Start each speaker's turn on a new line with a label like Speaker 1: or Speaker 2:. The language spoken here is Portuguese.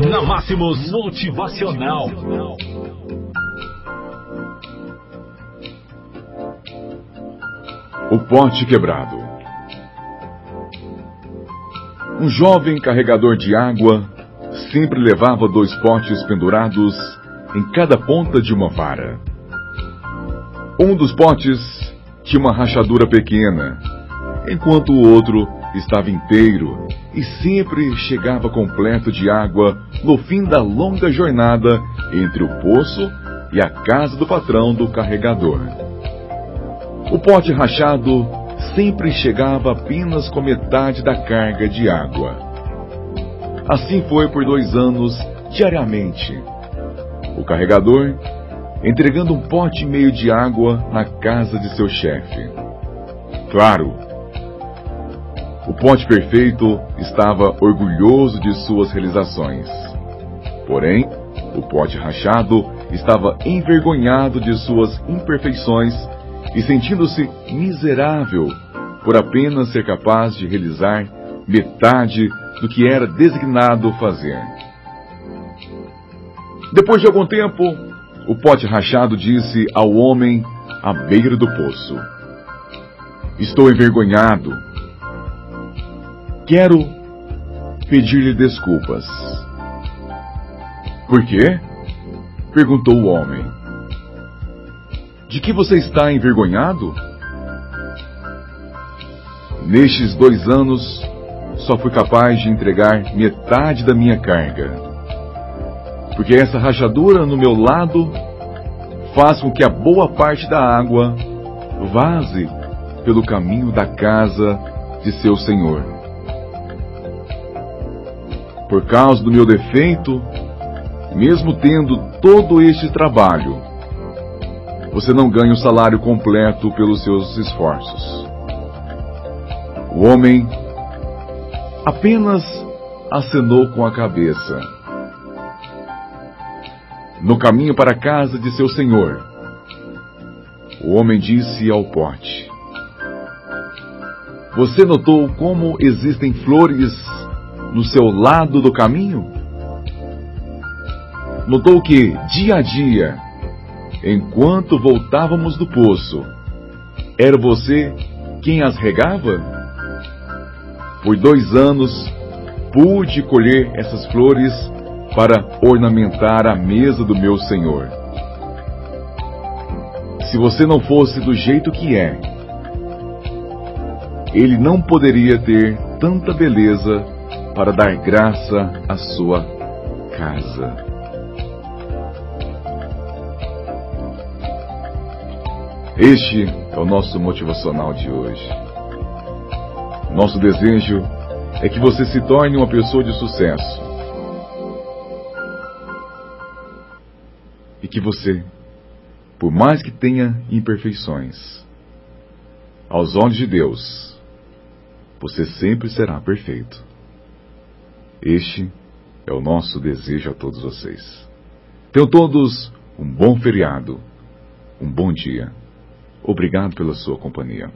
Speaker 1: Na Máximos Motivacional.
Speaker 2: O pote quebrado. Um jovem carregador de água sempre levava dois potes pendurados em cada ponta de uma vara. Um dos potes tinha uma rachadura pequena, enquanto o outro estava inteiro e sempre chegava completo de água no fim da longa jornada entre o poço e a casa do patrão do carregador. O pote rachado sempre chegava apenas com metade da carga de água. Assim foi por dois anos, diariamente. O carregador entregando um pote e meio de água na casa de seu chefe. Claro, o pote perfeito estava orgulhoso de suas realizações. Porém, o pote rachado estava envergonhado de suas imperfeições e sentindo-se miserável por apenas ser capaz de realizar metade do que era designado fazer. Depois de algum tempo, o pote rachado disse ao homem à beira do poço: Estou envergonhado Quero pedir-lhe desculpas. Por quê? perguntou o homem. De que você está envergonhado? Nestes dois anos, só fui capaz de entregar metade da minha carga. Porque essa rachadura no meu lado faz com que a boa parte da água vaze pelo caminho da casa de seu senhor por causa do meu defeito, mesmo tendo todo este trabalho, você não ganha o salário completo pelos seus esforços. O homem apenas acenou com a cabeça. No caminho para a casa de seu senhor, o homem disse ao pote: Você notou como existem flores no seu lado do caminho? Notou que, dia a dia, enquanto voltávamos do poço, era você quem as regava? Por dois anos pude colher essas flores para ornamentar a mesa do meu Senhor. Se você não fosse do jeito que é, ele não poderia ter tanta beleza para dar graça à sua casa. Este é o nosso motivacional de hoje. Nosso desejo é que você se torne uma pessoa de sucesso. E que você, por mais que tenha imperfeições, aos olhos de Deus, você sempre será perfeito. Este é o nosso desejo a todos vocês. Tenham todos um bom feriado, um bom dia. Obrigado pela sua companhia.